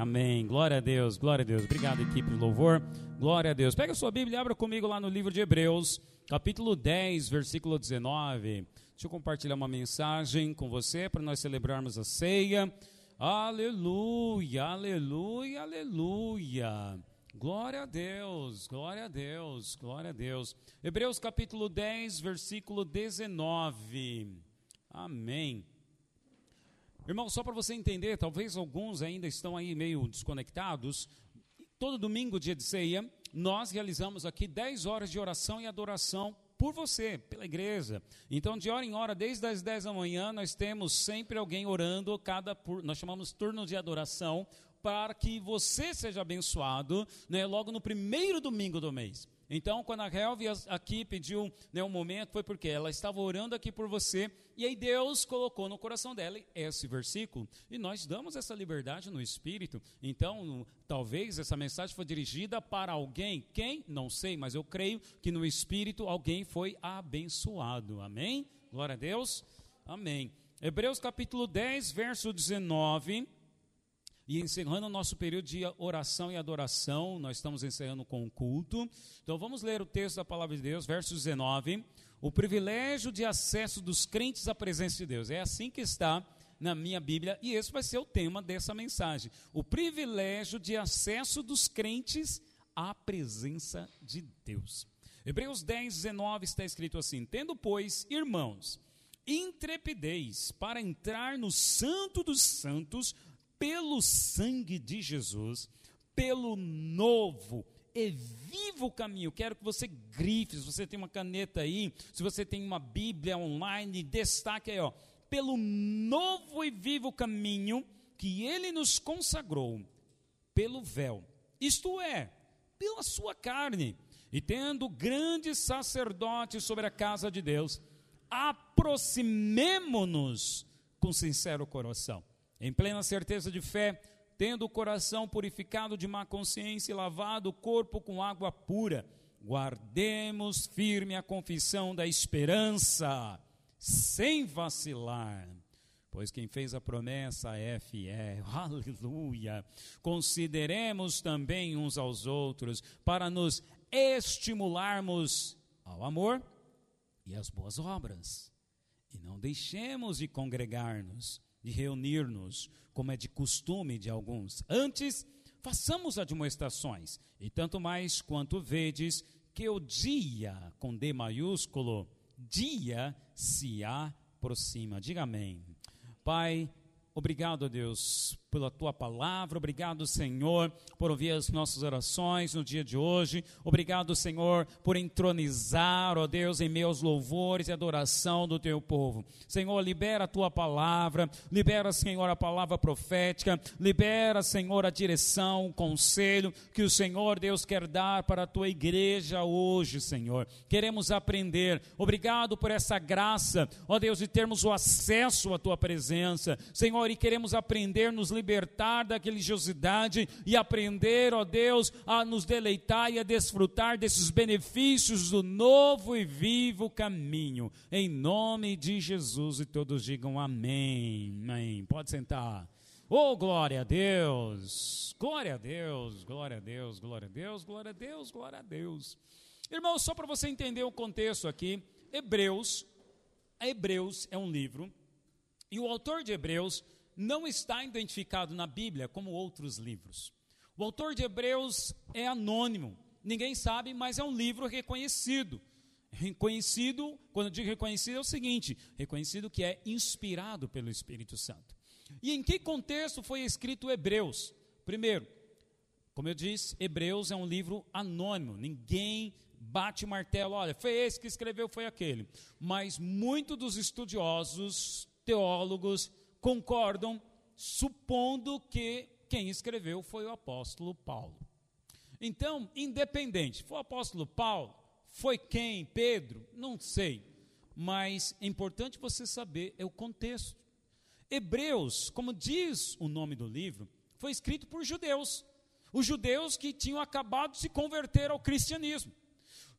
amém. Glória a Deus, glória a Deus. Obrigado, equipe de louvor. Glória a Deus. Pega a sua Bíblia e abra comigo lá no livro de Hebreus, capítulo 10, versículo 19. Deixa eu compartilhar uma mensagem com você para nós celebrarmos a ceia. Aleluia, aleluia, aleluia. Glória a Deus, glória a Deus, glória a Deus. Hebreus capítulo 10, versículo 19. Amém. Irmão, só para você entender, talvez alguns ainda estão aí meio desconectados. Todo domingo, dia de ceia, nós realizamos aqui 10 horas de oração e adoração por você, pela igreja. Então, de hora em hora, desde as 10 da manhã, nós temos sempre alguém orando, cada por, nós chamamos turno de adoração, para que você seja abençoado, né, logo no primeiro domingo do mês. Então, quando a Helvi aqui pediu né, um momento, foi porque ela estava orando aqui por você, e aí Deus colocou no coração dela esse versículo, e nós damos essa liberdade no Espírito. Então, talvez essa mensagem foi dirigida para alguém, quem? Não sei, mas eu creio que no Espírito alguém foi abençoado. Amém? Glória a Deus. Amém. Hebreus capítulo 10, verso 19 e encerrando o nosso período de oração e adoração, nós estamos encerrando com o culto. Então vamos ler o texto da palavra de Deus, verso 19. O privilégio de acesso dos crentes à presença de Deus. É assim que está na minha Bíblia, e esse vai ser o tema dessa mensagem. O privilégio de acesso dos crentes à presença de Deus. Hebreus 10, 19 está escrito assim: Tendo, pois, irmãos, intrepidez para entrar no Santo dos Santos pelo sangue de Jesus, pelo novo e vivo caminho. Quero que você grife, se você tem uma caneta aí, se você tem uma Bíblia online, destaque aí, ó, pelo novo e vivo caminho que ele nos consagrou pelo véu. Isto é, pela sua carne. E tendo grande sacerdote sobre a casa de Deus, aproximemo-nos com sincero coração em plena certeza de fé, tendo o coração purificado de má consciência e lavado o corpo com água pura, guardemos firme a confissão da esperança, sem vacilar. Pois quem fez a promessa é fiel, aleluia. Consideremos também uns aos outros, para nos estimularmos ao amor e às boas obras. E não deixemos de congregar-nos de reunir-nos, como é de costume de alguns. Antes, façamos admoestações, e tanto mais quanto vedes que o dia, com D maiúsculo, dia se aproxima. Diga amém. Pai, obrigado, Deus, pela tua palavra. Obrigado, Senhor, por ouvir as nossas orações no dia de hoje. Obrigado, Senhor, por entronizar, ó Deus, em meus louvores e adoração do teu povo. Senhor, libera a tua palavra, libera, Senhor, a palavra profética, libera, Senhor, a direção, o conselho que o Senhor, Deus, quer dar para a tua igreja hoje, Senhor. Queremos aprender. Obrigado por essa graça, ó Deus, de termos o acesso à tua presença, Senhor, e queremos aprender nos libertar da religiosidade e aprender, ó Deus, a nos deleitar e a desfrutar desses benefícios do novo e vivo caminho. Em nome de Jesus e todos digam amém. Amém. Pode sentar. Oh, glória a Deus! Glória a Deus, glória a Deus, glória a Deus, glória a Deus, glória a Deus. Irmão, só para você entender o contexto aqui, Hebreus, Hebreus é um livro, e o autor de Hebreus não está identificado na Bíblia como outros livros. O autor de Hebreus é anônimo, ninguém sabe, mas é um livro reconhecido. Reconhecido, quando eu digo reconhecido, é o seguinte: reconhecido que é inspirado pelo Espírito Santo. E em que contexto foi escrito Hebreus? Primeiro, como eu disse, Hebreus é um livro anônimo, ninguém bate o martelo, olha, foi esse que escreveu, foi aquele. Mas muitos dos estudiosos, teólogos, concordam, supondo que quem escreveu foi o apóstolo Paulo. Então, independente, foi o apóstolo Paulo, foi quem, Pedro, não sei, mas é importante você saber é o contexto. Hebreus, como diz o nome do livro, foi escrito por judeus. Os judeus que tinham acabado de se converter ao cristianismo.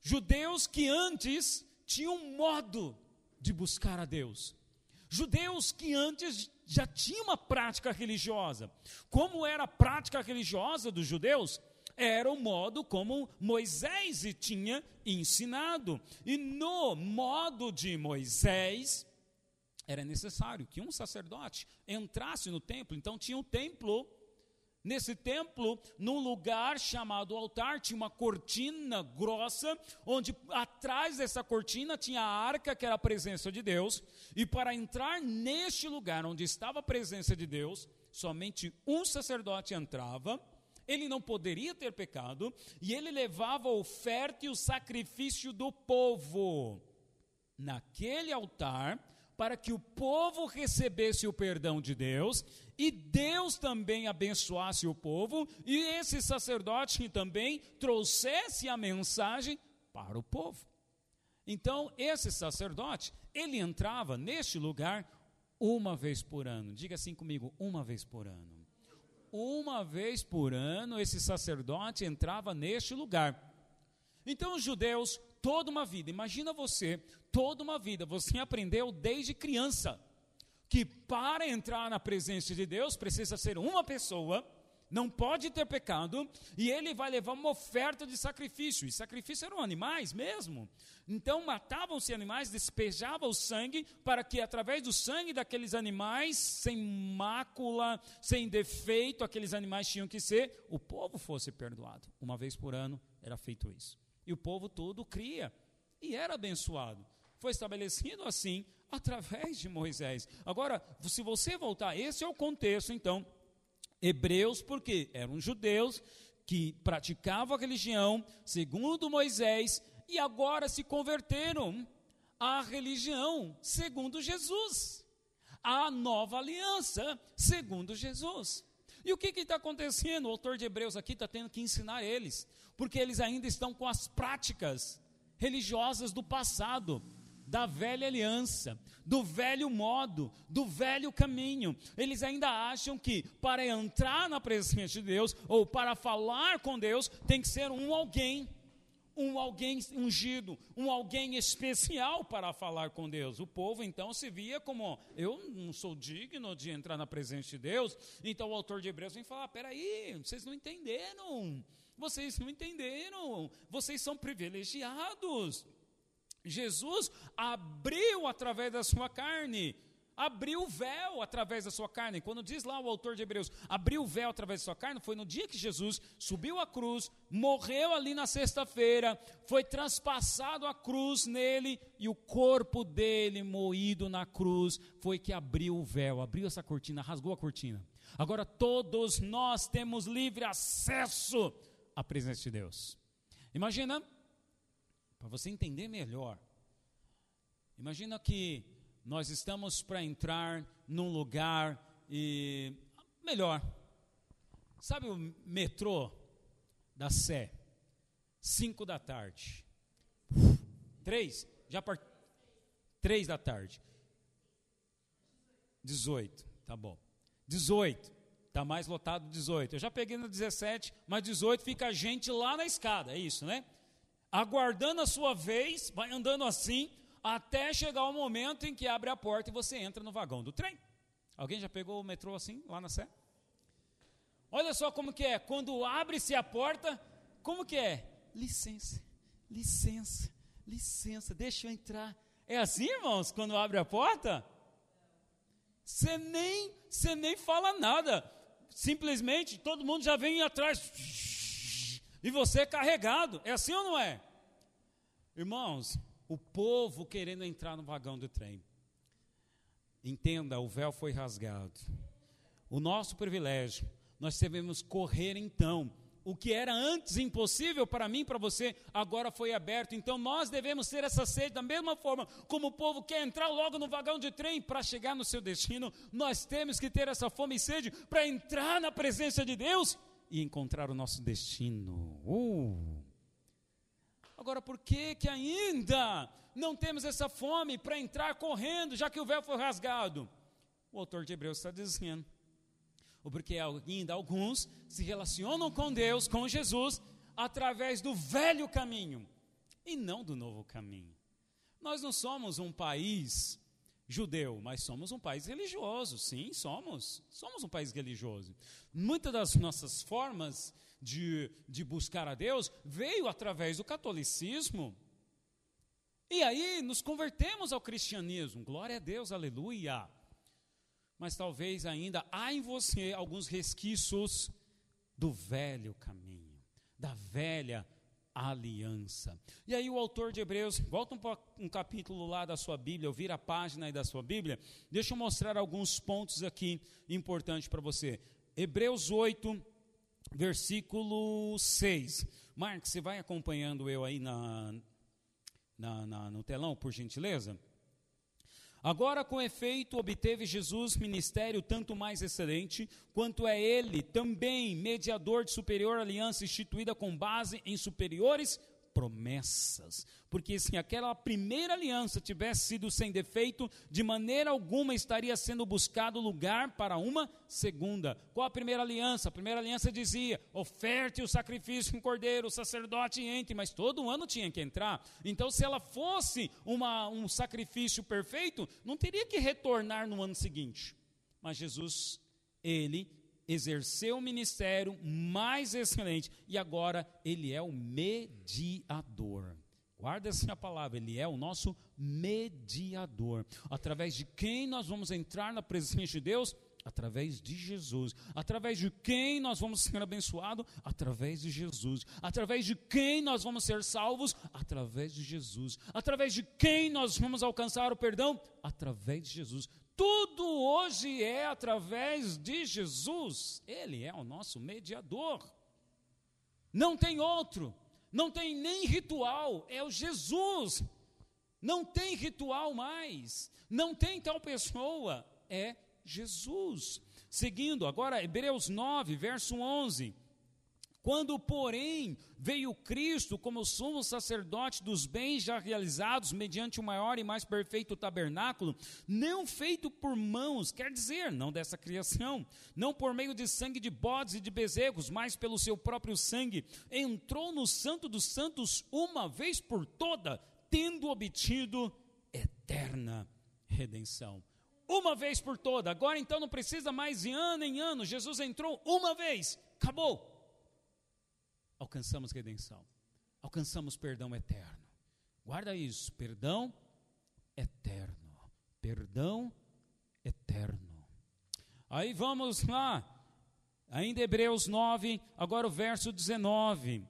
Judeus que antes tinham um modo de buscar a Deus Judeus que antes já tinham uma prática religiosa. Como era a prática religiosa dos judeus? Era o modo como Moisés tinha ensinado. E no modo de Moisés, era necessário que um sacerdote entrasse no templo. Então tinha um templo Nesse templo, num lugar chamado altar, tinha uma cortina grossa, onde atrás dessa cortina tinha a arca, que era a presença de Deus, e para entrar neste lugar onde estava a presença de Deus, somente um sacerdote entrava, ele não poderia ter pecado, e ele levava a oferta e o sacrifício do povo. Naquele altar, para que o povo recebesse o perdão de Deus e Deus também abençoasse o povo e esse sacerdote também trouxesse a mensagem para o povo. Então, esse sacerdote, ele entrava neste lugar uma vez por ano. Diga assim comigo, uma vez por ano. Uma vez por ano esse sacerdote entrava neste lugar. Então os judeus, toda uma vida, imagina você toda uma vida. Você aprendeu desde criança que para entrar na presença de Deus precisa ser uma pessoa, não pode ter pecado, e ele vai levar uma oferta de sacrifício. E sacrifício eram animais mesmo. Então matavam-se animais, despejavam o sangue, para que através do sangue daqueles animais, sem mácula, sem defeito, aqueles animais tinham que ser, o povo fosse perdoado. Uma vez por ano era feito isso. E o povo todo cria. E era abençoado. Foi estabelecido assim através de Moisés. Agora, se você voltar, esse é o contexto, então, hebreus, porque eram judeus que praticavam a religião segundo Moisés e agora se converteram à religião segundo Jesus, à nova aliança segundo Jesus. E o que está acontecendo? O autor de Hebreus aqui está tendo que ensinar eles, porque eles ainda estão com as práticas religiosas do passado da velha aliança, do velho modo, do velho caminho. Eles ainda acham que para entrar na presença de Deus ou para falar com Deus tem que ser um alguém, um alguém ungido, um alguém especial para falar com Deus. O povo então se via como eu não sou digno de entrar na presença de Deus. Então o autor de Hebreus vem falar: peraí, vocês não entenderam. Vocês não entenderam, vocês são privilegiados. Jesus abriu através da sua carne, abriu o véu através da sua carne. Quando diz lá o autor de Hebreus, abriu o véu através da sua carne, foi no dia que Jesus subiu a cruz, morreu ali na sexta-feira, foi transpassado a cruz nele e o corpo dele moído na cruz foi que abriu o véu, abriu essa cortina, rasgou a cortina. Agora todos nós temos livre acesso à presença de Deus. Imagina para você entender melhor. Imagina que nós estamos para entrar num lugar e melhor. Sabe o metrô da Sé? Cinco da tarde. Três? Já part... Três da tarde. Dezoito, tá bom. Dezoito. Está mais lotado 18. Eu já peguei no 17, mas 18 fica a gente lá na escada, é isso, né? aguardando a sua vez, vai andando assim, até chegar o momento em que abre a porta e você entra no vagão do trem. Alguém já pegou o metrô assim, lá na Sé? Olha só como que é, quando abre-se a porta, como que é? Licença, licença, licença, deixa eu entrar. É assim, irmãos, quando abre a porta? Você nem, você nem fala nada. Simplesmente todo mundo já vem atrás e você é carregado. É assim ou não é? Irmãos, o povo querendo entrar no vagão do trem. Entenda, o véu foi rasgado. O nosso privilégio, nós devemos correr então. O que era antes impossível para mim, para você, agora foi aberto. Então nós devemos ter essa sede da mesma forma como o povo quer entrar logo no vagão de trem para chegar no seu destino. Nós temos que ter essa fome e sede para entrar na presença de Deus e encontrar o nosso destino. Uh. Agora, por que que ainda não temos essa fome para entrar correndo, já que o véu foi rasgado? O autor de Hebreus está dizendo. Porque ainda alguns se relacionam com Deus, com Jesus, através do velho caminho e não do novo caminho. Nós não somos um país judeu, mas somos um país religioso, sim, somos. Somos um país religioso. Muitas das nossas formas de, de buscar a Deus veio através do catolicismo. E aí nos convertemos ao cristianismo. Glória a Deus, aleluia. Mas talvez ainda há em você alguns resquícios do velho caminho, da velha aliança. E aí o autor de Hebreus, volta um, um capítulo lá da sua Bíblia, ou vira a página aí da sua Bíblia, deixa eu mostrar alguns pontos aqui importantes para você. Hebreus 8, versículo 6. Marcos, você vai acompanhando eu aí na, na, na, no telão, por gentileza? Agora, com efeito, obteve Jesus ministério tanto mais excelente, quanto é ele também mediador de superior aliança instituída com base em superiores promessas. Porque se aquela primeira aliança tivesse sido sem defeito, de maneira alguma estaria sendo buscado lugar para uma segunda. Qual a primeira aliança? A primeira aliança dizia: oferte o sacrifício com cordeiro, o sacerdote entre, mas todo ano tinha que entrar. Então, se ela fosse uma, um sacrifício perfeito, não teria que retornar no ano seguinte. Mas Jesus, ele exerceu o ministério mais excelente e agora ele é o mediador. Guarda essa palavra, ele é o nosso mediador. Através de quem nós vamos entrar na presença de Deus? Através de Jesus. Através de quem nós vamos ser abençoados? Através de Jesus. Através de quem nós vamos ser salvos? Através de Jesus. Através de quem nós vamos alcançar o perdão? Através de Jesus. Tudo hoje é através de Jesus. Ele é o nosso mediador. Não tem outro. Não tem nem ritual. É o Jesus. Não tem ritual mais. Não tem tal pessoa. É Jesus. Seguindo, agora, Hebreus 9, verso 11. Quando, porém, veio Cristo como sumo sacerdote dos bens já realizados mediante o maior e mais perfeito tabernáculo, não feito por mãos, quer dizer, não dessa criação, não por meio de sangue de bodes e de bezerros, mas pelo seu próprio sangue, entrou no Santo dos Santos uma vez por toda, tendo obtido eterna redenção. Uma vez por toda, agora então não precisa mais de ano em ano, Jesus entrou uma vez, acabou alcançamos redenção, alcançamos perdão eterno. Guarda isso, perdão eterno, perdão eterno. Aí vamos lá, ainda Hebreus 9, agora o verso 19.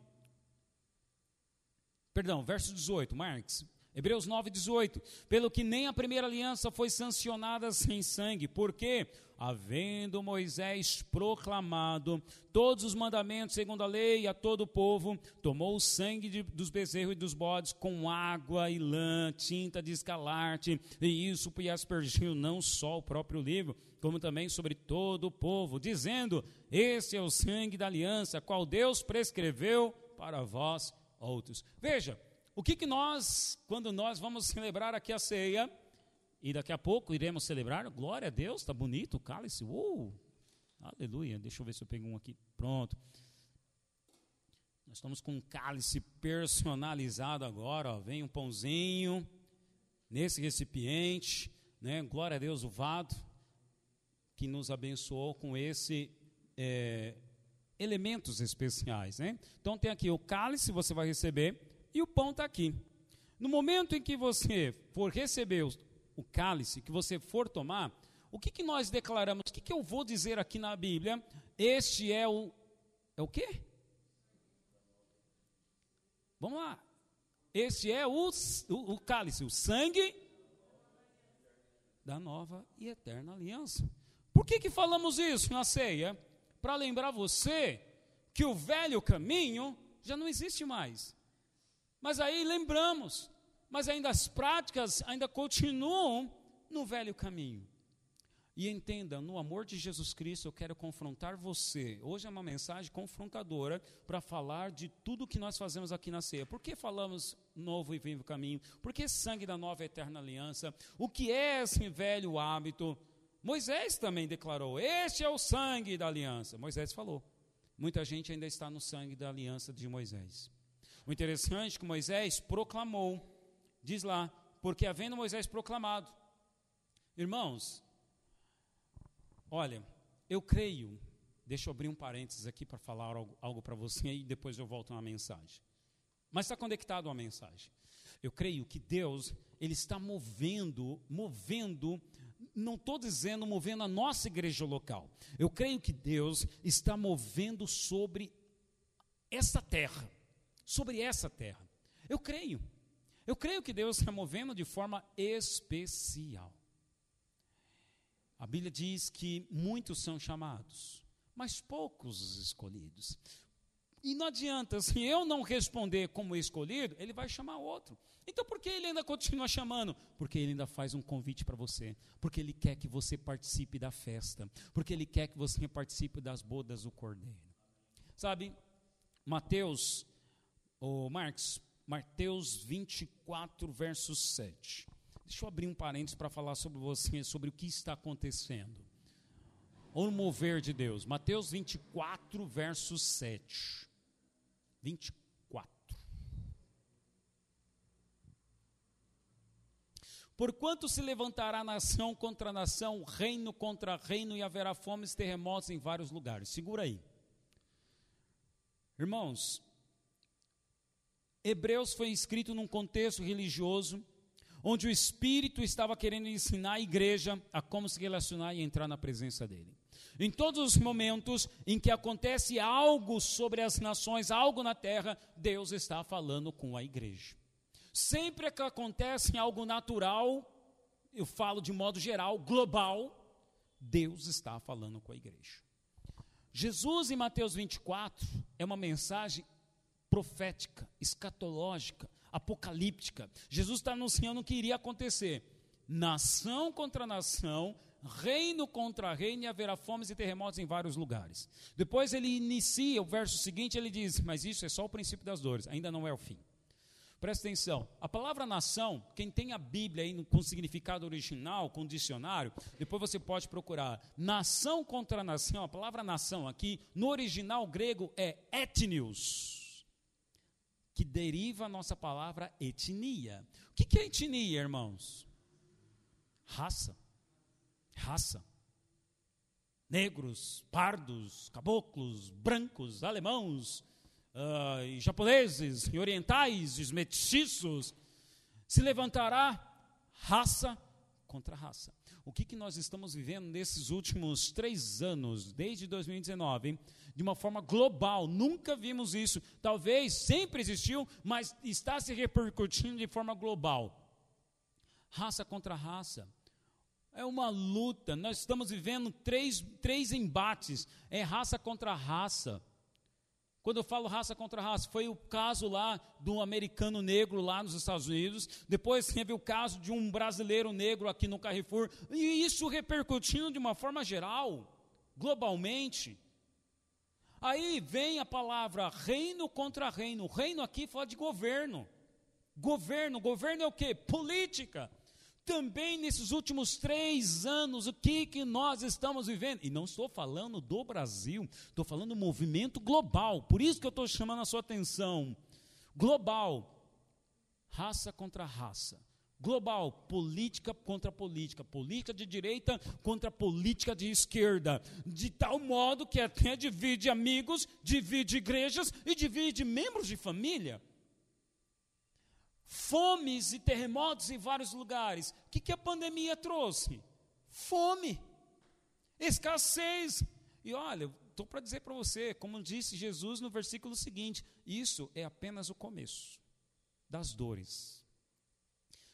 Perdão, verso 18, Marx. Hebreus 9, 18. Pelo que nem a primeira aliança foi sancionada sem sangue, porque, havendo Moisés proclamado todos os mandamentos segundo a lei a todo o povo, tomou o sangue de, dos bezerros e dos bodes com água e lã, tinta de escalarte, e isso e aspergiu não só o próprio livro, como também sobre todo o povo, dizendo: Esse é o sangue da aliança, qual Deus prescreveu para vós outros. Veja, o que, que nós, quando nós vamos celebrar aqui a ceia, e daqui a pouco iremos celebrar, glória a Deus, está bonito o cálice, uh, aleluia, deixa eu ver se eu pego um aqui, pronto. Nós estamos com um cálice personalizado agora, ó, vem um pãozinho nesse recipiente, né, glória a Deus, o vado, que nos abençoou com esse é, elementos especiais, né? Então tem aqui o cálice, você vai receber, e o pão está aqui. No momento em que você for receber o, cálice, que você for tomar, o que, que nós declaramos? O que, que eu vou dizer aqui na Bíblia? Este é o. É o quê? Vamos lá. Este é o, o, o cálice, o sangue da nova e eterna aliança. Por que, que falamos isso na ceia? Para lembrar você que o velho caminho já não existe mais. Mas aí lembramos, mas ainda as práticas ainda continuam no velho caminho. E entenda, no amor de Jesus Cristo, eu quero confrontar você. Hoje é uma mensagem confrontadora para falar de tudo que nós fazemos aqui na ceia. Por que falamos novo e vivo caminho? Por que sangue da nova e eterna aliança? O que é esse velho hábito? Moisés também declarou: Este é o sangue da aliança. Moisés falou. Muita gente ainda está no sangue da aliança de Moisés. O interessante é que Moisés proclamou, diz lá, porque havendo Moisés proclamado, Irmãos, olha, eu creio, deixa eu abrir um parênteses aqui para falar algo, algo para você e depois eu volto uma mensagem. Mas está conectado à mensagem. Eu creio que Deus, Ele está movendo, movendo, não estou dizendo movendo a nossa igreja local. Eu creio que Deus está movendo sobre essa terra, sobre essa terra. Eu creio. Eu creio que Deus está movendo de forma especial. A Bíblia diz que muitos são chamados, mas poucos os escolhidos. E não adianta, se eu não responder como escolhido, ele vai chamar outro. Então por que ele ainda continua chamando? Porque ele ainda faz um convite para você. Porque ele quer que você participe da festa. Porque ele quer que você participe das bodas do cordeiro. Sabe, Mateus, ou Marcos, Mateus 24, verso 7. Deixa eu abrir um parênteses para falar sobre você, sobre o que está acontecendo. O mover de Deus. Mateus 24, verso 7. 24. Porquanto se levantará nação contra nação, reino contra reino, e haverá fomes terremotos em vários lugares. Segura aí. Irmãos, Hebreus foi escrito num contexto religioso, onde o Espírito estava querendo ensinar a igreja a como se relacionar e entrar na presença dele. Em todos os momentos em que acontece algo sobre as nações, algo na terra, Deus está falando com a igreja. Sempre que acontece algo natural, eu falo de modo geral, global, Deus está falando com a igreja. Jesus em Mateus 24 é uma mensagem profética, escatológica, apocalíptica. Jesus está anunciando o que iria acontecer: nação contra nação, reino contra reino, e haverá fomes e terremotos em vários lugares. Depois ele inicia o verso seguinte: ele diz, mas isso é só o princípio das dores, ainda não é o fim. Presta atenção, a palavra nação, quem tem a Bíblia aí com significado original, com dicionário, depois você pode procurar. Nação contra nação, a palavra nação aqui, no original grego é etnios, que deriva a nossa palavra etnia. O que é etnia, irmãos? Raça raça. Negros, pardos, caboclos, brancos, alemãos, uh, e japoneses, e orientais, e mestiços. Se levantará raça contra raça. O que, que nós estamos vivendo nesses últimos três anos, desde 2019, hein? de uma forma global? Nunca vimos isso. Talvez sempre existiu, mas está se repercutindo de forma global. Raça contra raça. É uma luta. Nós estamos vivendo três, três embates: é raça contra raça. Quando eu falo raça contra raça, foi o caso lá do americano negro lá nos Estados Unidos, depois teve o caso de um brasileiro negro aqui no Carrefour, e isso repercutindo de uma forma geral, globalmente. Aí vem a palavra reino contra reino. Reino aqui fala de governo. Governo, governo é o que? Política também nesses últimos três anos, o que, que nós estamos vivendo? E não estou falando do Brasil, estou falando do movimento global. Por isso que eu estou chamando a sua atenção. Global, raça contra raça. Global, política contra política, política de direita contra política de esquerda, de tal modo que até divide amigos, divide igrejas e divide membros de família fomes e terremotos em vários lugares. O que, que a pandemia trouxe? Fome, escassez. E olha, estou para dizer para você, como disse Jesus no versículo seguinte: isso é apenas o começo das dores.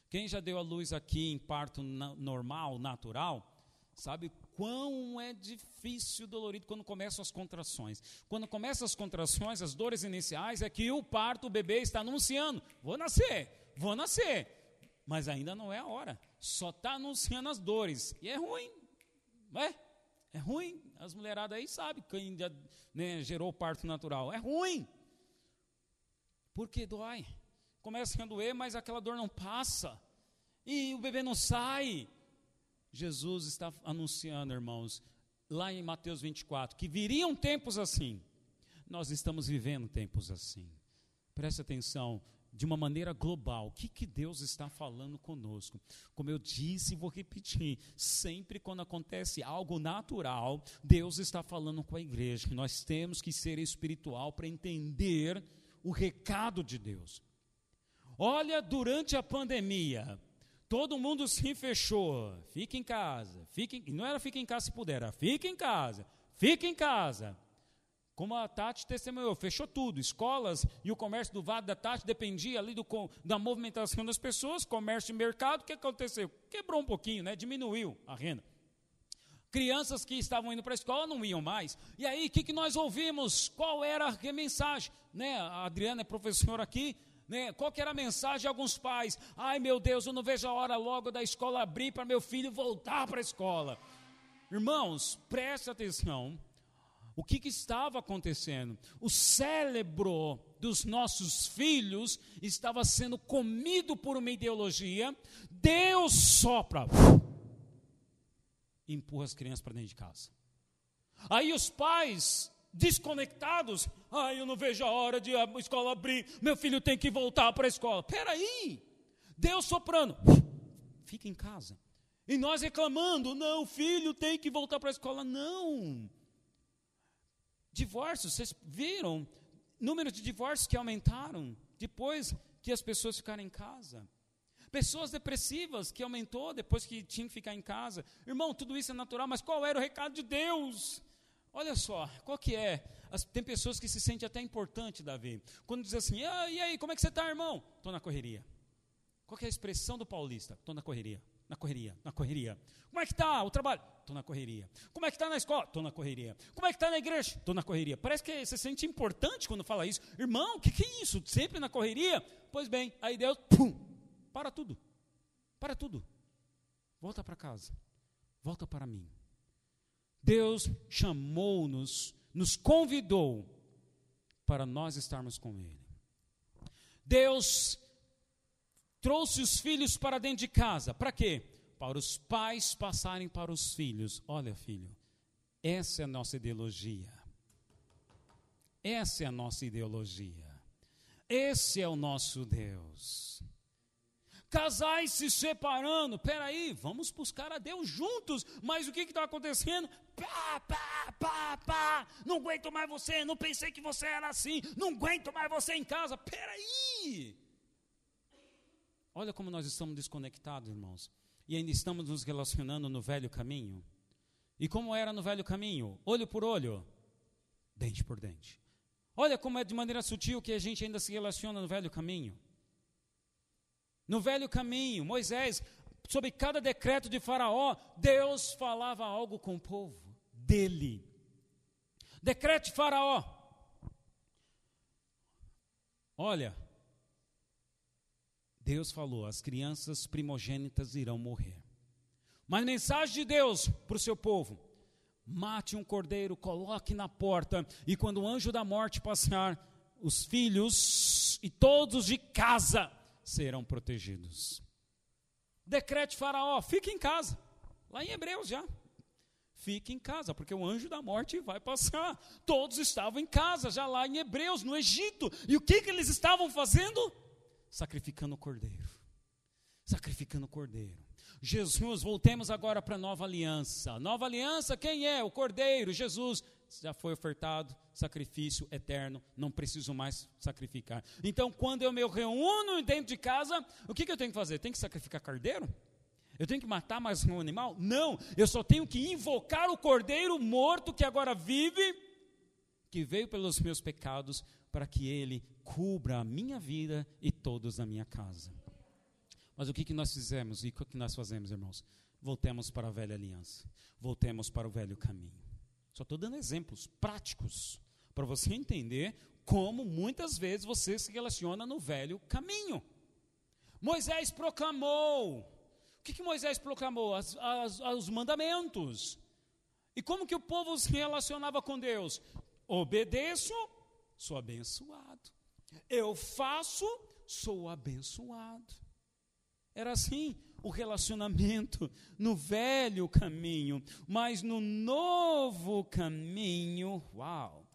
Quem já deu a luz aqui em parto normal, natural, sabe quão é difícil, dolorido quando começam as contrações. Quando começam as contrações, as dores iniciais, é que o parto, o bebê está anunciando: vou nascer, vou nascer. Mas ainda não é a hora. Só está anunciando as dores. E é ruim. É? É ruim. As mulheradas aí sabem quem já, né, gerou parto natural. É ruim. Porque dói. Começa a doer, mas aquela dor não passa. E o bebê não sai. Jesus está anunciando, irmãos, lá em Mateus 24, que viriam tempos assim. Nós estamos vivendo tempos assim. Preste atenção, de uma maneira global. O que, que Deus está falando conosco? Como eu disse e vou repetir, sempre quando acontece algo natural, Deus está falando com a igreja. Nós temos que ser espiritual para entender o recado de Deus. Olha, durante a pandemia, todo mundo se fechou. Fica em casa. Fique, não era fica em casa se puder, era fica em casa. Fica em casa. Como a Tati testemunhou, fechou tudo. Escolas e o comércio do Vale da Tati dependia ali do, da movimentação das pessoas, comércio e mercado. O que aconteceu? Quebrou um pouquinho, né? diminuiu a renda. Crianças que estavam indo para a escola não iam mais. E aí, o que, que nós ouvimos? Qual era a mensagem? Né? A Adriana é professora aqui. Né? Qual que era a mensagem de alguns pais? Ai meu Deus, eu não vejo a hora logo da escola abrir para meu filho voltar para a escola. Irmãos, preste atenção o que, que estava acontecendo? O cérebro dos nossos filhos estava sendo comido por uma ideologia. Deus sopra e empurra as crianças para dentro de casa. Aí os pais desconectados, ai, eu não vejo a hora de a escola abrir, meu filho tem que voltar para a escola. Peraí, Deus soprando, fica em casa. E nós reclamando, não, filho tem que voltar para a escola. Não, Divórcios, vocês viram número de divórcios que aumentaram depois que as pessoas ficaram em casa. Pessoas depressivas que aumentou depois que tinham que ficar em casa. Irmão, tudo isso é natural, mas qual era o recado de Deus? Olha só, qual que é? As, tem pessoas que se sentem até importante, Davi. Quando diz assim, ah, e aí, como é que você está, irmão? Estou na correria. Qual é a expressão do paulista? Estou na correria. Na correria, na correria. Como é que está o trabalho? Estou na correria. Como é que está na escola? Estou na correria. Como é que está na igreja? Estou na correria. Parece que você se sente importante quando fala isso. Irmão, o que, que é isso? Sempre na correria? Pois bem, aí Deus, pum, para tudo. Para tudo. Volta para casa. Volta para mim. Deus chamou-nos, nos convidou para nós estarmos com Ele. Deus trouxe os filhos para dentro de casa. Para quê? Para os pais passarem para os filhos. Olha, filho, essa é a nossa ideologia. Essa é a nossa ideologia. Esse é o nosso Deus. Casais se separando, peraí, vamos buscar a Deus juntos, mas o que está acontecendo? Pá, pá, pá, pá, não aguento mais você, não pensei que você era assim, não aguento mais você em casa, peraí. Olha como nós estamos desconectados, irmãos. E ainda estamos nos relacionando no velho caminho. E como era no velho caminho? Olho por olho, dente por dente. Olha como é de maneira sutil que a gente ainda se relaciona no velho caminho. No velho caminho, Moisés, sobre cada decreto de Faraó, Deus falava algo com o povo dele. Decreto de Faraó. Olha, Deus falou: as crianças primogênitas irão morrer. Mas mensagem de Deus para o seu povo: mate um cordeiro, coloque na porta, e quando o anjo da morte passar, os filhos e todos de casa serão protegidos. Decrete Faraó: fique em casa. Lá em Hebreus já. Fique em casa, porque o anjo da morte vai passar. Todos estavam em casa, já lá em Hebreus, no Egito. E o que, que eles estavam fazendo? sacrificando o cordeiro. Sacrificando o cordeiro. Jesus, voltemos agora para a nova aliança. Nova aliança, quem é? O cordeiro, Jesus. Já foi ofertado sacrifício eterno, não preciso mais sacrificar. Então, quando eu me reúno dentro de casa, o que, que eu tenho que fazer? Tem que sacrificar cordeiro? Eu tenho que matar mais um animal? Não, eu só tenho que invocar o cordeiro morto que agora vive, que veio pelos meus pecados, para que ele cubra a minha vida e todos da minha casa. Mas o que, que nós fizemos e o que nós fazemos, irmãos? Voltemos para a velha aliança, voltemos para o velho caminho. Só estou dando exemplos práticos para você entender como muitas vezes você se relaciona no velho caminho. Moisés proclamou. O que, que Moisés proclamou? As, as, os mandamentos. E como que o povo se relacionava com Deus? Obedeço, sou abençoado. Eu faço, sou abençoado. Era assim o relacionamento no velho caminho, mas no novo caminho, uau!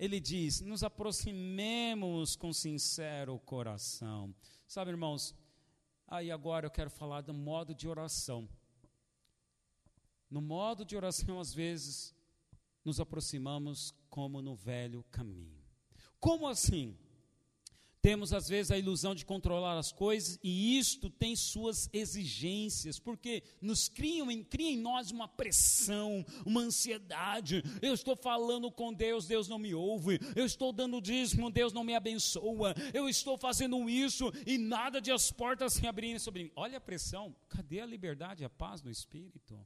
ele diz: nos aproximemos com sincero coração. Sabe, irmãos, aí agora eu quero falar do modo de oração. No modo de oração, às vezes, nos aproximamos como no velho caminho. Como assim? Temos às vezes a ilusão de controlar as coisas e isto tem suas exigências, porque nos criam, cria em nós uma pressão, uma ansiedade. Eu estou falando com Deus, Deus não me ouve. Eu estou dando dízimo, Deus não me abençoa. Eu estou fazendo isso e nada de as portas se abrirem sobre mim. Olha a pressão. Cadê a liberdade a paz do Espírito?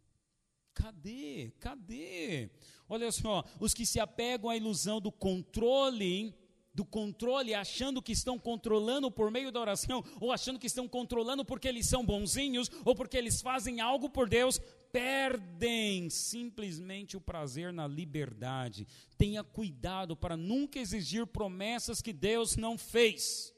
Cadê? Cadê? Olha só, os que se apegam à ilusão do controle do controle, achando que estão controlando por meio da oração, ou achando que estão controlando porque eles são bonzinhos, ou porque eles fazem algo por Deus, perdem simplesmente o prazer na liberdade. Tenha cuidado para nunca exigir promessas que Deus não fez.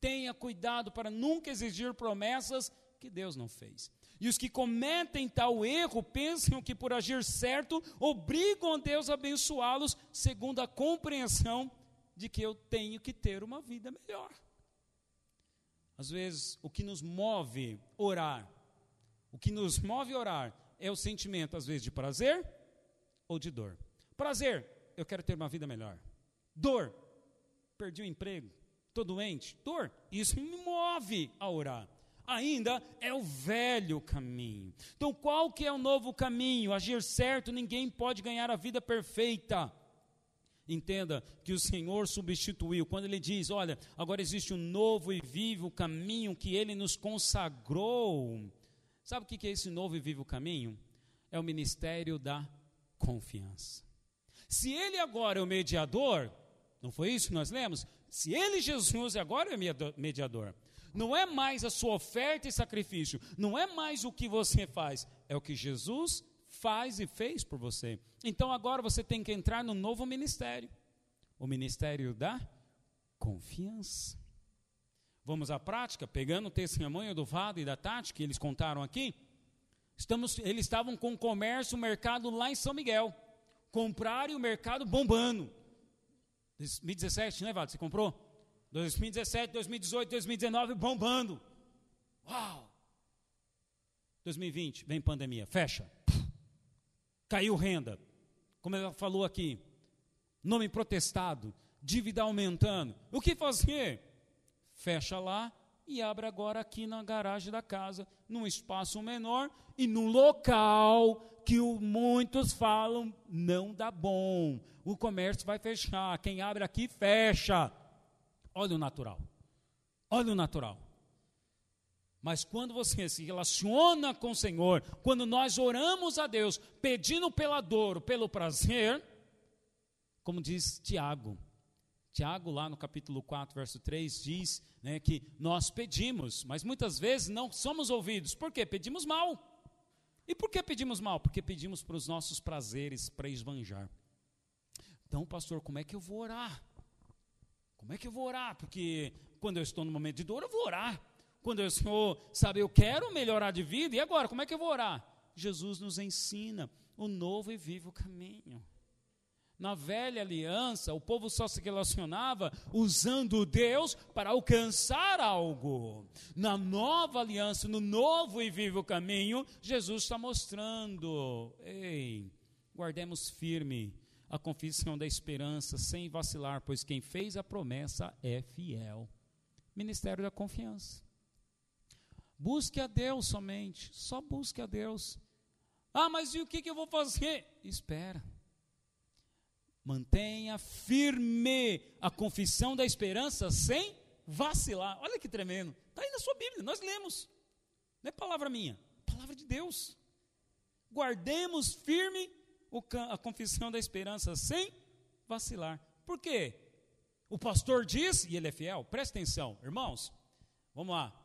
Tenha cuidado para nunca exigir promessas que Deus não fez. E os que cometem tal erro pensam que por agir certo obrigam a Deus a abençoá-los segundo a compreensão de que eu tenho que ter uma vida melhor. Às vezes, o que nos move orar, o que nos move orar é o sentimento, às vezes, de prazer ou de dor. Prazer, eu quero ter uma vida melhor. Dor, perdi o emprego, estou doente. Dor, isso me move a orar. Ainda é o velho caminho. Então, qual que é o novo caminho? Agir certo, ninguém pode ganhar a vida perfeita. Entenda que o Senhor substituiu. Quando ele diz: Olha, agora existe um novo e vivo caminho que ele nos consagrou. Sabe o que é esse novo e vivo caminho? É o ministério da confiança. Se ele agora é o mediador, não foi isso que nós lemos? Se ele, Jesus, agora é o mediador, não é mais a sua oferta e sacrifício, não é mais o que você faz, é o que Jesus faz e fez por você. Então agora você tem que entrar no novo ministério o ministério da confiança. Vamos à prática, pegando o testemunho do Vado e da Tati, que eles contaram aqui. Estamos, eles estavam com o comércio, o mercado lá em São Miguel. Compraram e o mercado bombando. 2017, né, Vado? Você comprou? 2017, 2018, 2019, bombando. Uau! 2020, vem pandemia, fecha caiu renda. Como ela falou aqui, nome protestado, dívida aumentando. O que fazer? Fecha lá e abre agora aqui na garagem da casa, num espaço menor e num local que o, muitos falam não dá bom. O comércio vai fechar. Quem abre aqui fecha. Olha o natural. Olha o natural. Mas quando você se relaciona com o Senhor, quando nós oramos a Deus, pedindo pela dor, pelo prazer, como diz Tiago, Tiago, lá no capítulo 4, verso 3, diz né, que nós pedimos, mas muitas vezes não somos ouvidos. Por quê? Pedimos mal. E por que pedimos mal? Porque pedimos para os nossos prazeres, para esbanjar. Então, pastor, como é que eu vou orar? Como é que eu vou orar? Porque quando eu estou no momento de dor, eu vou orar. Quando o Senhor sabe, eu quero melhorar de vida, e agora, como é que eu vou orar? Jesus nos ensina o novo e vivo caminho. Na velha aliança, o povo só se relacionava usando Deus para alcançar algo. Na nova aliança, no novo e vivo caminho, Jesus está mostrando: ei, guardemos firme a confissão da esperança sem vacilar, pois quem fez a promessa é fiel. Ministério da confiança. Busque a Deus somente, só busque a Deus. Ah, mas e o que, que eu vou fazer? Espera. Mantenha firme a confissão da esperança sem vacilar. Olha que tremendo. Está aí na sua Bíblia, nós lemos. Não é palavra minha, é palavra de Deus. Guardemos firme a confissão da esperança sem vacilar. Por quê? O pastor diz, e ele é fiel, presta atenção, irmãos, vamos lá.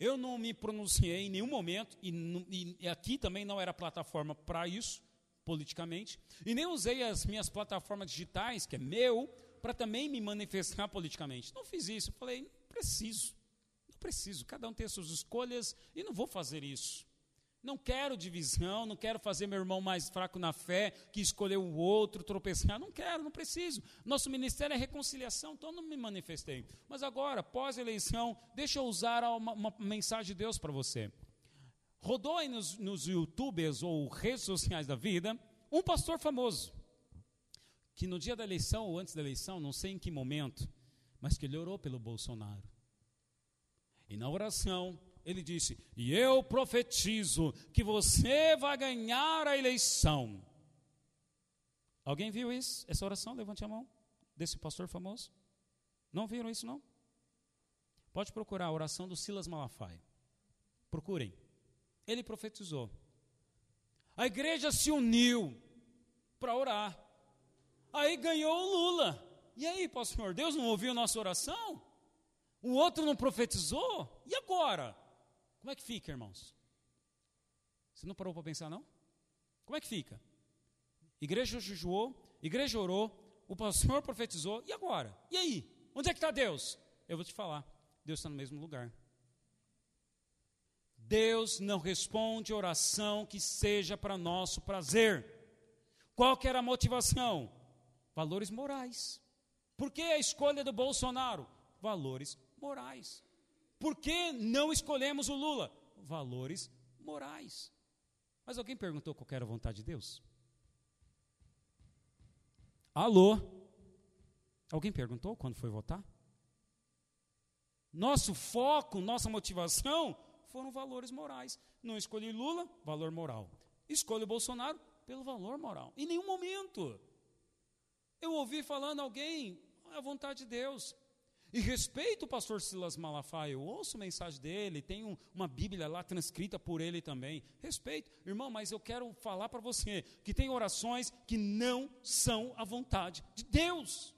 Eu não me pronunciei em nenhum momento, e, e aqui também não era plataforma para isso, politicamente, e nem usei as minhas plataformas digitais, que é meu, para também me manifestar politicamente. Não fiz isso, falei, não preciso, não preciso, cada um tem as suas escolhas, e não vou fazer isso. Não quero divisão, não quero fazer meu irmão mais fraco na fé, que escolheu o outro, tropeçar. Não quero, não preciso. Nosso ministério é reconciliação, então não me manifestei. Mas agora, pós-eleição, deixa eu usar uma, uma mensagem de Deus para você. Rodou aí nos, nos youtubers ou redes sociais da vida um pastor famoso, que no dia da eleição ou antes da eleição, não sei em que momento, mas que ele orou pelo Bolsonaro. E na oração, ele disse: E eu profetizo que você vai ganhar a eleição. Alguém viu isso? Essa oração? Levante a mão. Desse pastor famoso? Não viram isso, não? Pode procurar a oração do Silas Malafaia. Procurem. Ele profetizou. A igreja se uniu para orar. Aí ganhou o Lula. E aí, pastor, Deus não ouviu nossa oração? O outro não profetizou? E agora? Como é que fica, irmãos? Você não parou para pensar, não? Como é que fica? Igreja jejuou, igreja orou, o pastor profetizou, e agora? E aí? Onde é que está Deus? Eu vou te falar, Deus está no mesmo lugar. Deus não responde oração que seja para nosso prazer. Qual que era a motivação? Valores morais. Por que a escolha do Bolsonaro? Valores morais. Por que não escolhemos o Lula? Valores morais. Mas alguém perguntou qual era a vontade de Deus? Alô? Alguém perguntou quando foi votar? Nosso foco, nossa motivação foram valores morais. Não escolhi Lula, valor moral. Escolho Bolsonaro pelo valor moral. Em nenhum momento eu ouvi falando alguém, é a vontade de Deus. E respeito o pastor Silas Malafaia, eu ouço mensagem dele, tem um, uma Bíblia lá transcrita por ele também. Respeito, irmão, mas eu quero falar para você que tem orações que não são a vontade de Deus.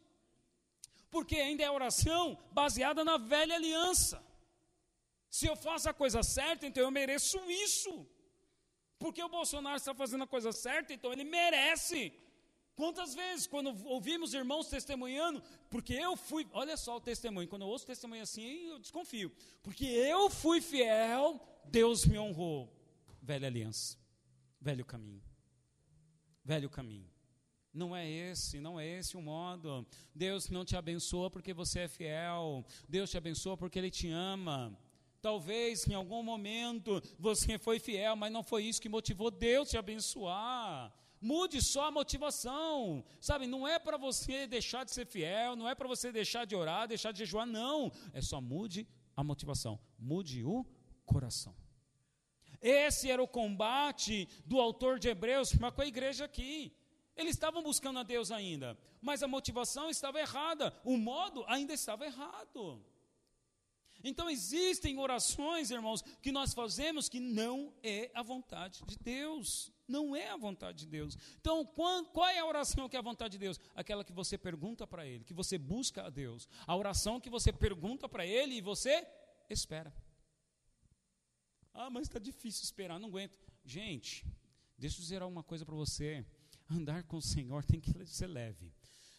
Porque ainda é oração baseada na velha aliança. Se eu faço a coisa certa, então eu mereço isso. Porque o Bolsonaro está fazendo a coisa certa, então ele merece. Quantas vezes, quando ouvimos irmãos testemunhando, porque eu fui, olha só o testemunho, quando eu ouço testemunho assim, eu desconfio. Porque eu fui fiel, Deus me honrou. Velha aliança, velho caminho, velho caminho. Não é esse, não é esse o modo. Deus não te abençoa porque você é fiel. Deus te abençoa porque Ele te ama. Talvez em algum momento você foi fiel, mas não foi isso que motivou Deus te abençoar. Mude só a motivação, sabe? Não é para você deixar de ser fiel, não é para você deixar de orar, deixar de jejuar, não. É só mude a motivação, mude o coração. Esse era o combate do autor de Hebreus para com a igreja aqui. Eles estavam buscando a Deus ainda, mas a motivação estava errada, o modo ainda estava errado. Então existem orações, irmãos, que nós fazemos que não é a vontade de Deus. Não é a vontade de Deus. Então, qual é a oração que é a vontade de Deus? Aquela que você pergunta para Ele, que você busca a Deus. A oração que você pergunta para Ele e você espera. Ah, mas está difícil esperar, não aguento. Gente, deixa eu dizer uma coisa para você. Andar com o Senhor tem que ser leve.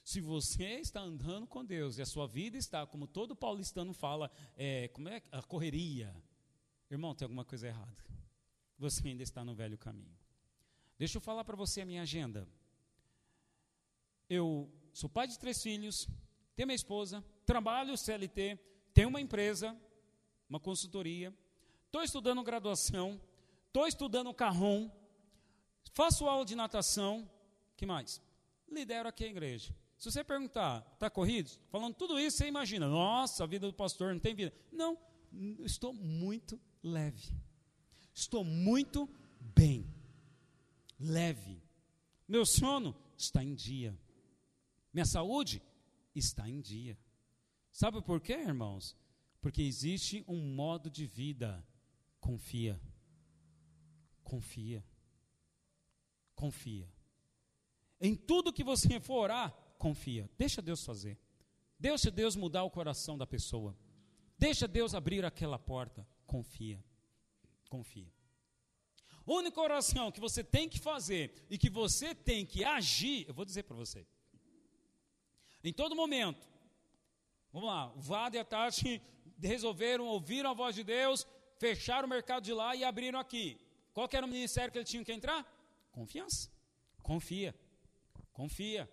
Se você está andando com Deus e a sua vida está, como todo paulistano fala, é, como é a correria, irmão, tem alguma coisa errada. Você ainda está no velho caminho. Deixa eu falar para você a minha agenda. Eu sou pai de três filhos, tenho minha esposa, trabalho CLT, tenho uma empresa, uma consultoria, estou estudando graduação, estou estudando carrom, faço aula de natação, que mais? Lidero aqui a igreja. Se você perguntar, está corrido? Falando tudo isso, você imagina, nossa, a vida do pastor não tem vida. Não, estou muito leve. Estou muito bem. Leve. Meu sono está em dia. Minha saúde está em dia. Sabe por quê, irmãos? Porque existe um modo de vida. Confia. Confia. Confia. Em tudo que você for orar, confia. Deixa Deus fazer. Deixa Deus mudar o coração da pessoa. Deixa Deus abrir aquela porta. Confia. Confia. Única oração que você tem que fazer e que você tem que agir, eu vou dizer para você. Em todo momento. Vamos lá, o Vado e a Tati resolveram, ouviram a voz de Deus, fecharam o mercado de lá e abriram aqui. Qual era o ministério que ele tinha que entrar? Confiança. Confia. Confia.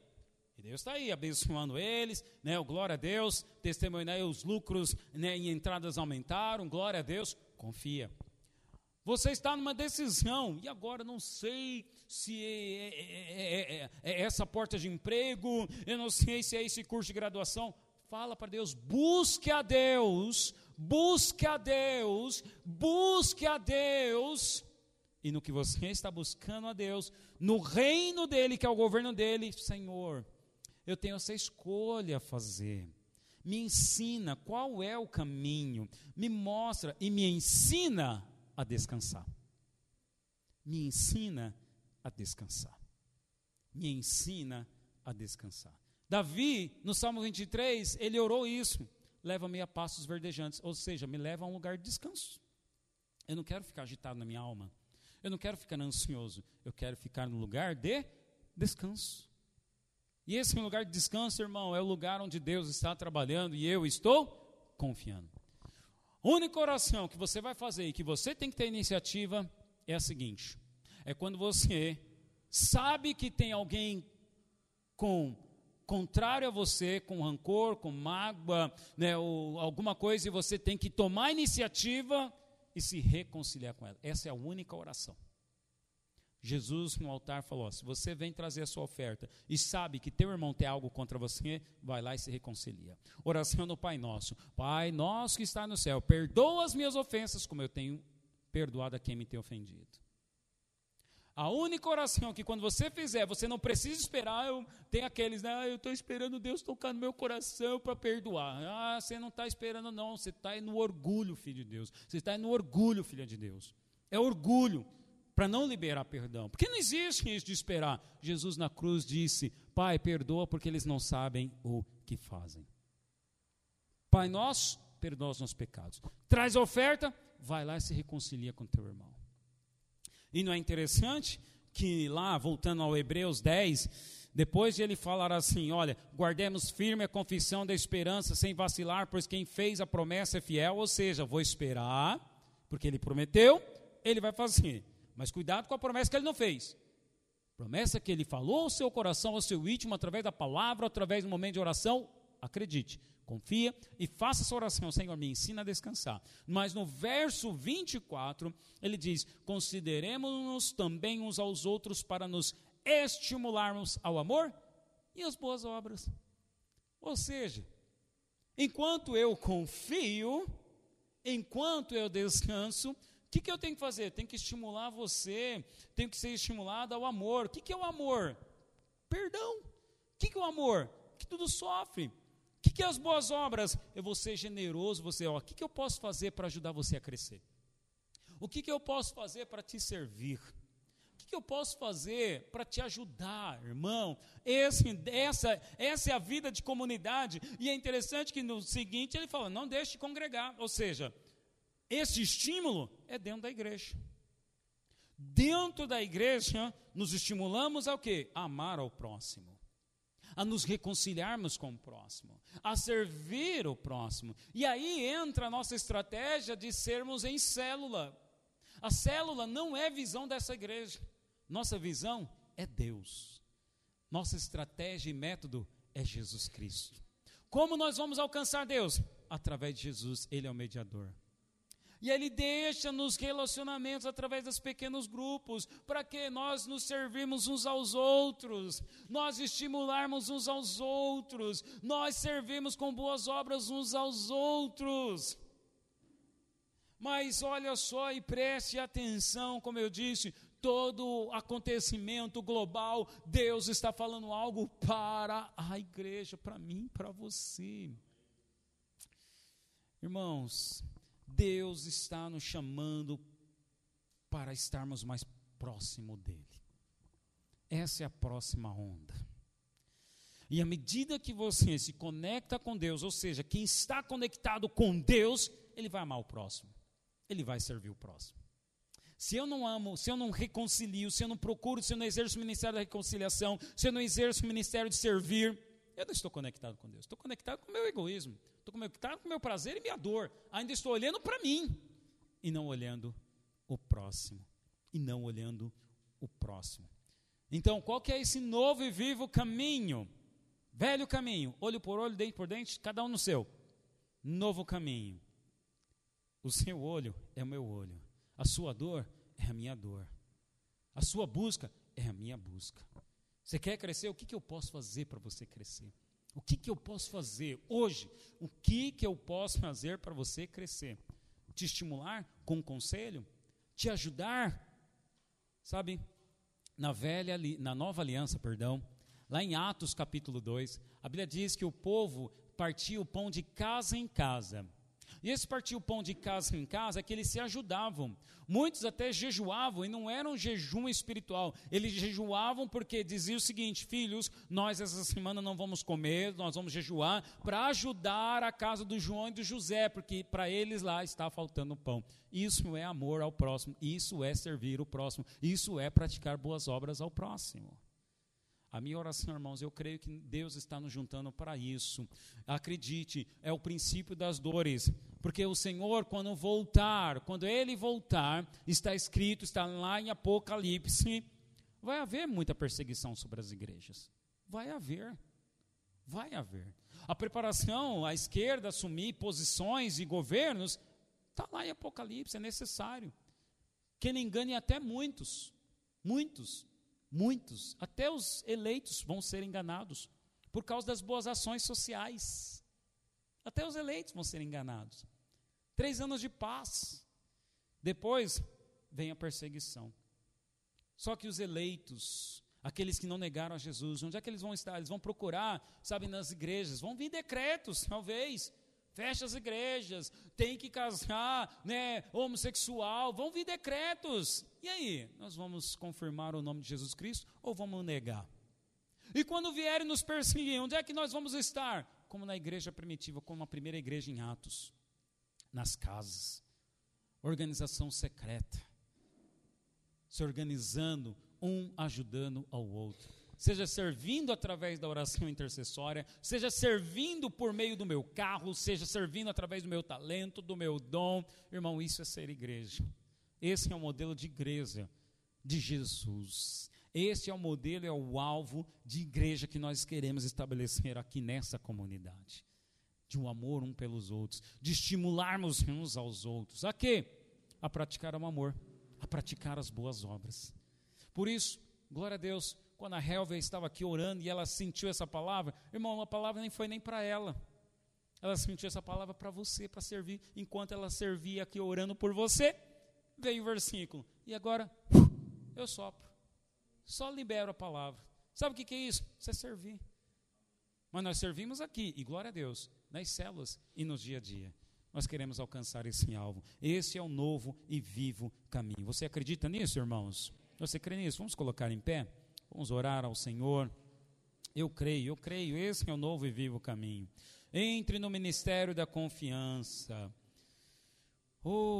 E Deus está aí abençoando eles, né? O glória a Deus, testemunhando aí os lucros né, e entradas aumentaram, glória a Deus, confia. Você está numa decisão, e agora não sei se é, é, é, é, essa porta de emprego, eu não sei se é esse curso de graduação. Fala para Deus, busque a Deus, busque a Deus, busque a Deus. E no que você está buscando a Deus, no reino dele, que é o governo dele, Senhor, eu tenho essa escolha a fazer. Me ensina qual é o caminho, me mostra e me ensina a descansar. Me ensina a descansar. Me ensina a descansar. Davi, no Salmo 23, ele orou isso: leva-me a passos verdejantes, ou seja, me leva a um lugar de descanso. Eu não quero ficar agitado na minha alma. Eu não quero ficar ansioso. Eu quero ficar no lugar de descanso. E esse lugar de descanso, irmão, é o lugar onde Deus está trabalhando e eu estou confiando. Única oração que você vai fazer e que você tem que ter iniciativa é a seguinte: é quando você sabe que tem alguém com contrário a você, com rancor, com mágoa, né, ou alguma coisa, e você tem que tomar iniciativa e se reconciliar com ela. Essa é a única oração. Jesus no altar falou: se você vem trazer a sua oferta e sabe que teu irmão tem algo contra você, vai lá e se reconcilia. Oração no Pai Nosso: Pai nosso que está no céu, perdoa as minhas ofensas, como eu tenho perdoado a quem me tem ofendido. A única oração que quando você fizer, você não precisa esperar, tem aqueles, né, ah, eu estou esperando Deus tocar no meu coração para perdoar. Ah, você não está esperando não, você está no orgulho, filho de Deus. Você está no orgulho, filha de Deus. É orgulho para não liberar perdão. Porque não existe isso de esperar. Jesus na cruz disse: Pai, perdoa porque eles não sabem o que fazem. Pai nosso, perdoa os nossos pecados. Traz a oferta, vai lá e se reconcilia com teu irmão. E não é interessante que lá, voltando ao Hebreus 10, depois de ele falar assim: Olha, guardemos firme a confissão da esperança sem vacilar, pois quem fez a promessa é fiel, ou seja, vou esperar, porque ele prometeu, ele vai fazer. Mas cuidado com a promessa que ele não fez. Promessa que ele falou ao seu coração, ao seu íntimo, através da palavra, através do momento de oração, acredite, confia e faça essa oração, Senhor, me ensina a descansar. Mas no verso 24, ele diz: Consideremos-nos também uns aos outros para nos estimularmos ao amor e às boas obras. Ou seja, enquanto eu confio, enquanto eu descanso, que, que eu tenho que fazer? Tenho que estimular você, tenho que ser estimulado ao amor. O que, que é o amor? Perdão. O que, que é o amor? Que tudo sofre. O que, que é as boas obras? Eu vou ser generoso, você, ó, o que, que eu posso fazer para ajudar você a crescer? O que, que eu posso fazer para te servir? O que, que eu posso fazer para te ajudar, irmão? Esse, essa, essa é a vida de comunidade. E é interessante que no seguinte ele fala: não deixe de congregar. Ou seja, esse estímulo é dentro da igreja. Dentro da igreja, nos estimulamos ao quê? A amar ao próximo. A nos reconciliarmos com o próximo, a servir o próximo. E aí entra a nossa estratégia de sermos em célula. A célula não é visão dessa igreja. Nossa visão é Deus. Nossa estratégia e método é Jesus Cristo. Como nós vamos alcançar Deus? Através de Jesus, Ele é o mediador. E Ele deixa nos relacionamentos através dos pequenos grupos, para que nós nos servimos uns aos outros, nós estimularmos uns aos outros, nós servimos com boas obras uns aos outros. Mas olha só e preste atenção, como eu disse, todo acontecimento global, Deus está falando algo para a igreja, para mim, para você. Irmãos, Deus está nos chamando para estarmos mais próximo dele. Essa é a próxima onda. E à medida que você se conecta com Deus, ou seja, quem está conectado com Deus, ele vai amar o próximo. Ele vai servir o próximo. Se eu não amo, se eu não reconcilio, se eu não procuro, se eu não exerço o ministério da reconciliação, se eu não exerço o ministério de servir, eu não estou conectado com Deus. Estou conectado com o meu egoísmo. Estou com o meu prazer e minha dor. Ainda estou olhando para mim e não olhando o próximo. e não olhando o próximo. Então, qual que é esse novo e vivo caminho? Velho caminho, olho por olho, dente por dente, cada um no seu. Novo caminho. O seu olho é o meu olho. A sua dor é a minha dor. A sua busca é a minha busca. Você quer crescer? O que, que eu posso fazer para você crescer? O que, que eu posso fazer hoje? O que, que eu posso fazer para você crescer? Te estimular com um conselho? Te ajudar? Sabe, na velha, na nova aliança, perdão, lá em Atos capítulo 2, a Bíblia diz que o povo partia o pão de casa em casa. E esse partir o pão de casa em casa é que eles se ajudavam. Muitos até jejuavam e não era um jejum espiritual. Eles jejuavam porque diziam o seguinte: filhos, nós essa semana não vamos comer, nós vamos jejuar para ajudar a casa do João e do José, porque para eles lá está faltando pão. Isso é amor ao próximo, isso é servir o próximo, isso é praticar boas obras ao próximo. A minha oração, irmãos, eu creio que Deus está nos juntando para isso. Acredite, é o princípio das dores. Porque o Senhor, quando voltar, quando Ele voltar, está escrito, está lá em Apocalipse, vai haver muita perseguição sobre as igrejas. Vai haver. Vai haver. A preparação, a esquerda assumir posições e governos, está lá em Apocalipse, é necessário. Que ele engane até muitos. Muitos. Muitos, até os eleitos vão ser enganados por causa das boas ações sociais. Até os eleitos vão ser enganados. Três anos de paz. Depois vem a perseguição. Só que os eleitos, aqueles que não negaram a Jesus, onde é que eles vão estar? Eles vão procurar, sabe, nas igrejas. Vão vir decretos, talvez. Fecha as igrejas, tem que casar, né, homossexual, vão vir decretos. E aí, nós vamos confirmar o nome de Jesus Cristo ou vamos negar? E quando vierem nos perseguir, onde é que nós vamos estar? Como na igreja primitiva, como a primeira igreja em Atos, nas casas, organização secreta, se organizando, um ajudando ao outro seja servindo através da oração intercessória, seja servindo por meio do meu carro, seja servindo através do meu talento, do meu dom. Irmão, isso é ser igreja. Esse é o modelo de igreja de Jesus. Esse é o modelo, é o alvo de igreja que nós queremos estabelecer aqui nessa comunidade. De um amor um pelos outros, de estimularmos uns aos outros. A quê? A praticar o amor, a praticar as boas obras. Por isso, glória a Deus, quando a Helve estava aqui orando e ela sentiu essa palavra, irmão, a palavra nem foi nem para ela. Ela sentiu essa palavra para você, para servir. Enquanto ela servia aqui orando por você, veio o versículo. E agora, eu sopro. Só libero a palavra. Sabe o que, que é isso? Isso é servir. Mas nós servimos aqui, e glória a Deus, nas células e no dia a dia. Nós queremos alcançar esse alvo. Esse é o novo e vivo caminho. Você acredita nisso, irmãos? Você crê nisso? Vamos colocar em pé? Vamos orar ao Senhor. Eu creio, eu creio, esse é o novo e vivo caminho. Entre no ministério da confiança. Oh,